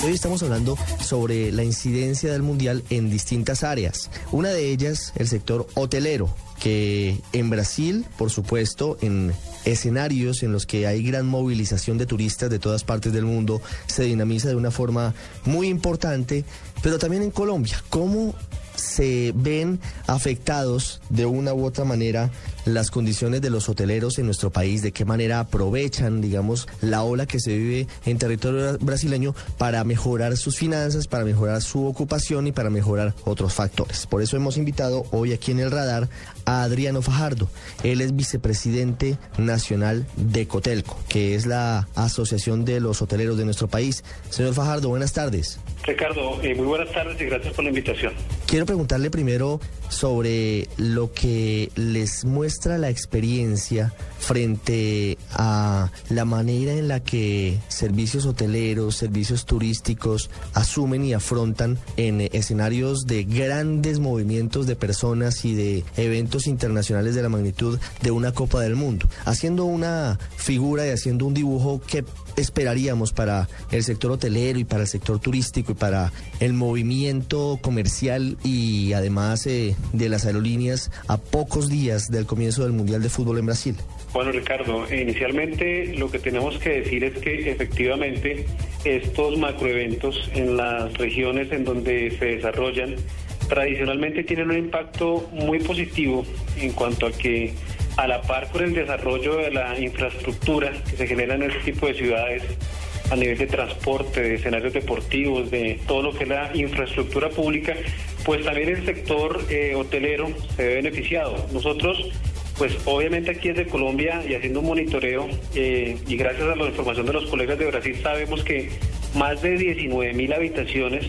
Hoy estamos hablando sobre la incidencia del mundial en distintas áreas. Una de ellas, el sector hotelero, que en Brasil, por supuesto, en escenarios en los que hay gran movilización de turistas de todas partes del mundo, se dinamiza de una forma muy importante, pero también en Colombia. ¿Cómo se ven afectados de una u otra manera las condiciones de los hoteleros en nuestro país, de qué manera aprovechan, digamos, la ola que se vive en territorio brasileño para mejorar sus finanzas, para mejorar su ocupación y para mejorar otros factores. Por eso hemos invitado hoy aquí en el radar a Adriano Fajardo. Él es vicepresidente nacional de Cotelco, que es la asociación de los hoteleros de nuestro país. Señor Fajardo, buenas tardes. Ricardo, eh, muy buenas tardes y gracias por la invitación. Quiero preguntarle primero sobre lo que les muestra la experiencia frente a la manera en la que servicios hoteleros, servicios turísticos asumen y afrontan en escenarios de grandes movimientos de personas y de eventos internacionales de la magnitud de una Copa del Mundo, haciendo una figura y haciendo un dibujo que esperaríamos para el sector hotelero y para el sector turístico y para el movimiento comercial y además eh, de las aerolíneas a pocos días del comienzo del Mundial de Fútbol en Brasil? Bueno, Ricardo, inicialmente lo que tenemos que decir es que efectivamente estos macroeventos en las regiones en donde se desarrollan tradicionalmente tienen un impacto muy positivo en cuanto a que a la par con el desarrollo de la infraestructura que se genera en este tipo de ciudades, a nivel de transporte, de escenarios deportivos, de todo lo que es la infraestructura pública, pues también el sector eh, hotelero se ve beneficiado. Nosotros pues obviamente aquí desde Colombia y haciendo un monitoreo eh, y gracias a la información de los colegas de Brasil sabemos que más de 19 mil habitaciones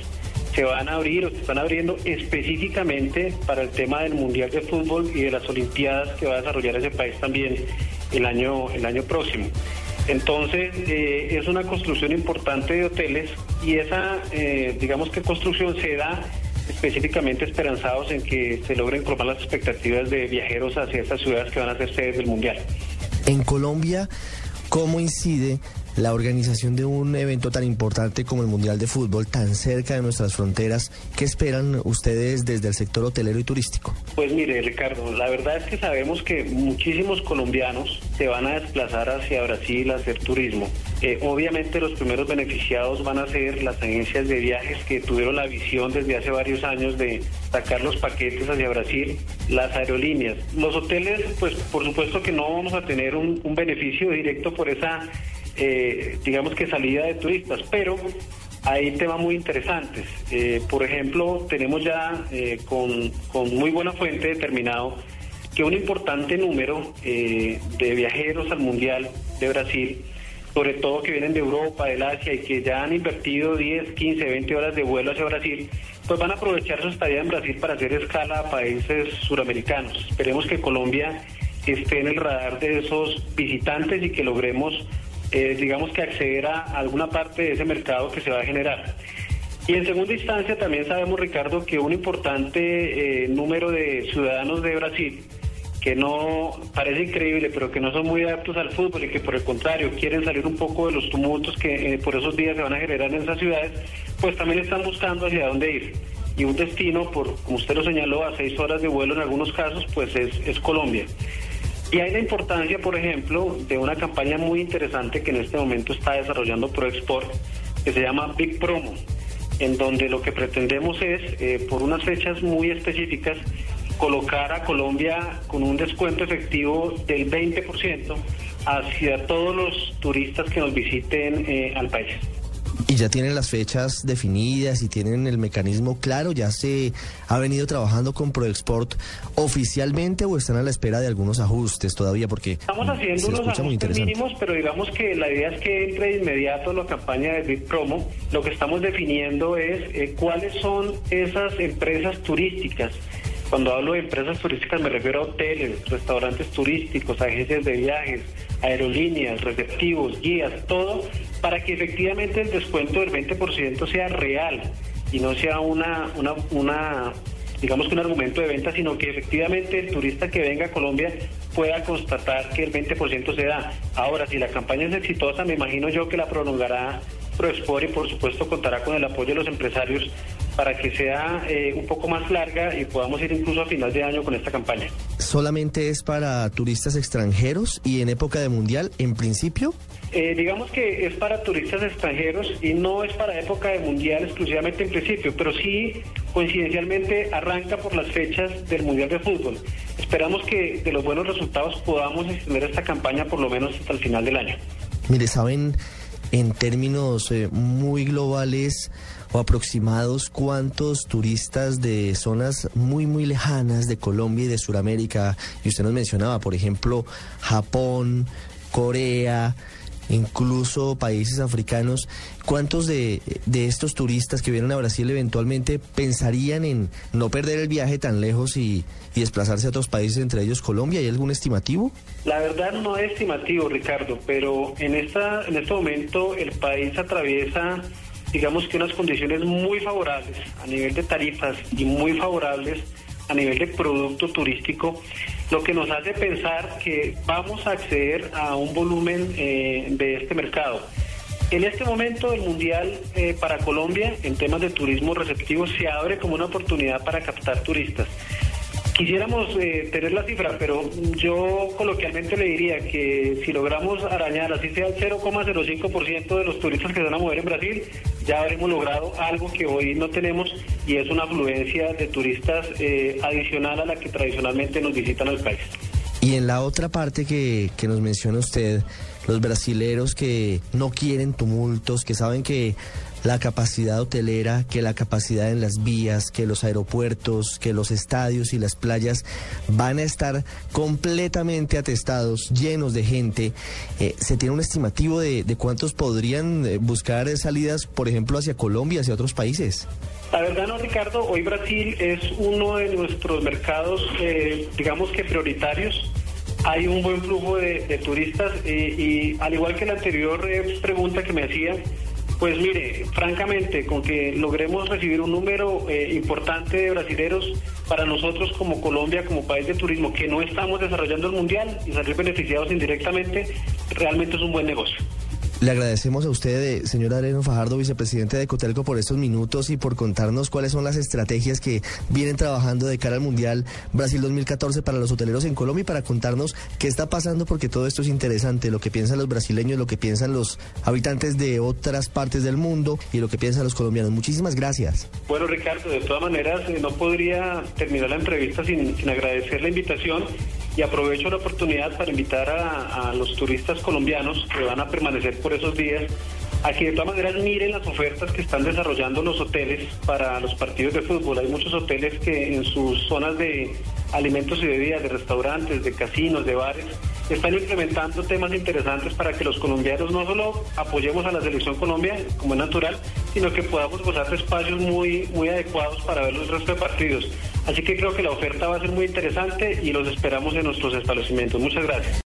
se van a abrir o se están abriendo específicamente para el tema del Mundial de Fútbol y de las Olimpiadas que va a desarrollar ese país también el año, el año próximo. Entonces, eh, es una construcción importante de hoteles y esa, eh, digamos que construcción se da específicamente esperanzados en que se logren colmar las expectativas de viajeros hacia estas ciudades que van a ser sedes del Mundial. En Colombia, ¿cómo incide la organización de un evento tan importante como el Mundial de Fútbol, tan cerca de nuestras fronteras, ¿qué esperan ustedes desde el sector hotelero y turístico? Pues mire, Ricardo, la verdad es que sabemos que muchísimos colombianos se van a desplazar hacia Brasil a hacer turismo. Eh, obviamente los primeros beneficiados van a ser las agencias de viajes que tuvieron la visión desde hace varios años de sacar los paquetes hacia Brasil, las aerolíneas. Los hoteles, pues por supuesto que no vamos a tener un, un beneficio directo por esa eh, digamos que salida de turistas, pero hay temas muy interesantes. Eh, por ejemplo, tenemos ya eh, con, con, muy buena fuente determinado que un importante número de viajeros al Mundial de Brasil, sobre todo que vienen de Europa, del Asia y que ya han invertido 10, 15, 20 horas de vuelo hacia Brasil, pues van a aprovechar su estadía en Brasil para hacer escala a países suramericanos. Esperemos que Colombia esté en el radar de esos visitantes y que logremos eh, digamos que acceder a alguna parte de ese mercado que se va a generar. Y en segunda instancia también sabemos, Ricardo, que un importante eh, número de ciudadanos de Brasil, que no parece increíble, pero que no son muy adaptos al fútbol y que por el contrario quieren salir un poco de los tumultos que eh, por esos días se van a generar en esas ciudades, pues también están buscando hacia dónde ir. Y un destino, por como usted lo señaló, a seis horas de vuelo en algunos casos, pues es, es Colombia. Y hay la importancia, por ejemplo, de una campaña muy interesante que en este momento está desarrollando ProExport, que se llama Big Promo, en donde lo que pretendemos es, eh, por unas fechas muy específicas, colocar a Colombia con un descuento efectivo del 20% hacia todos los turistas que nos visiten eh, al país. ¿Y ya tienen las fechas definidas y tienen el mecanismo claro? ¿Ya se ha venido trabajando con ProExport oficialmente o están a la espera de algunos ajustes todavía? Porque estamos haciendo unos ajustes mínimos, pero digamos que la idea es que entre de inmediato la campaña de Big Promo. Lo que estamos definiendo es eh, cuáles son esas empresas turísticas cuando hablo de empresas turísticas me refiero a hoteles, restaurantes turísticos, agencias de viajes, aerolíneas, receptivos, guías, todo, para que efectivamente el descuento del 20% sea real y no sea una, una, una digamos que un argumento de venta, sino que efectivamente el turista que venga a Colombia pueda constatar que el 20% se da. Ahora, si la campaña es exitosa, me imagino yo que la prolongará ProExport y por supuesto contará con el apoyo de los empresarios para que sea eh, un poco más larga y podamos ir incluso a final de año con esta campaña. ¿Solamente es para turistas extranjeros y en época de mundial en principio? Eh, digamos que es para turistas extranjeros y no es para época de mundial exclusivamente en principio, pero sí coincidencialmente arranca por las fechas del mundial de fútbol. Esperamos que de los buenos resultados podamos extender esta campaña por lo menos hasta el final del año. Mire, saben en términos eh, muy globales o aproximados cuántos turistas de zonas muy muy lejanas de Colombia y de Sudamérica, y usted nos mencionaba, por ejemplo, Japón, Corea, incluso países africanos, ¿cuántos de, de, estos turistas que vienen a Brasil eventualmente pensarían en no perder el viaje tan lejos y, y, desplazarse a otros países, entre ellos Colombia? ¿Hay algún estimativo? La verdad no es estimativo, Ricardo, pero en, esta, en este momento el país atraviesa digamos que unas condiciones muy favorables a nivel de tarifas y muy favorables a nivel de producto turístico, lo que nos hace pensar que vamos a acceder a un volumen eh, de este mercado. En este momento el Mundial eh, para Colombia en temas de turismo receptivo se abre como una oportunidad para captar turistas. Quisiéramos eh, tener la cifra, pero yo coloquialmente le diría que si logramos arañar, así sea el 0,05% de los turistas que se van a mover en Brasil, ya habremos logrado algo que hoy no tenemos y es una afluencia de turistas eh, adicional a la que tradicionalmente nos visitan al país. Y en la otra parte que, que nos menciona usted, los brasileros que no quieren tumultos, que saben que la capacidad hotelera, que la capacidad en las vías, que los aeropuertos, que los estadios y las playas van a estar completamente atestados, llenos de gente. Eh, ¿Se tiene un estimativo de, cuántos podrían eh, buscar salidas, por ejemplo, hacia Colombia, hacia otros países? La verdad no, Ricardo, hoy Brasil es uno de nuestros mercados, eh, digamos que prioritarios. Hay un buen flujo de, turistas eh, y al igual que la anterior eh, pregunta que me hacía, pues mire, francamente, con que logremos recibir un número eh, importante de brasileros, para nosotros como Colombia, como país de turismo, que no estamos desarrollando el mundial y salir beneficiados indirectamente, realmente es un buen negocio. Le agradecemos a usted, señor Areno Fajardo, vicepresidente de Cotelco, por estos minutos y por contarnos cuáles son las estrategias que vienen trabajando de cara al Mundial Brasil 2014 para los hoteleros en Colombia y para contarnos qué está pasando, porque todo esto es interesante, lo que piensan los brasileños, lo que piensan los habitantes de otras partes del mundo y lo que piensan los colombianos. Muchísimas gracias. Bueno, Ricardo, de todas maneras, eh, no podría terminar la entrevista sin agradecer la invitación y aprovecho la oportunidad para invitar a, a, los turistas colombianos que van a permanecer por esos días a que de todas maneras miren las ofertas que están desarrollando los hoteles para los partidos de fútbol. Hay muchos hoteles que en sus zonas de alimentos y bebidas, de restaurantes, de casinos, de bares, están implementando temas interesantes para que los colombianos no solo apoyemos a la selección Colombia, como es natural, sino que podamos gozar de espacios muy, muy adecuados para ver el resto de partidos. Así que creo que la oferta va a ser muy interesante y los esperamos en nuestros establecimientos. Muchas gracias.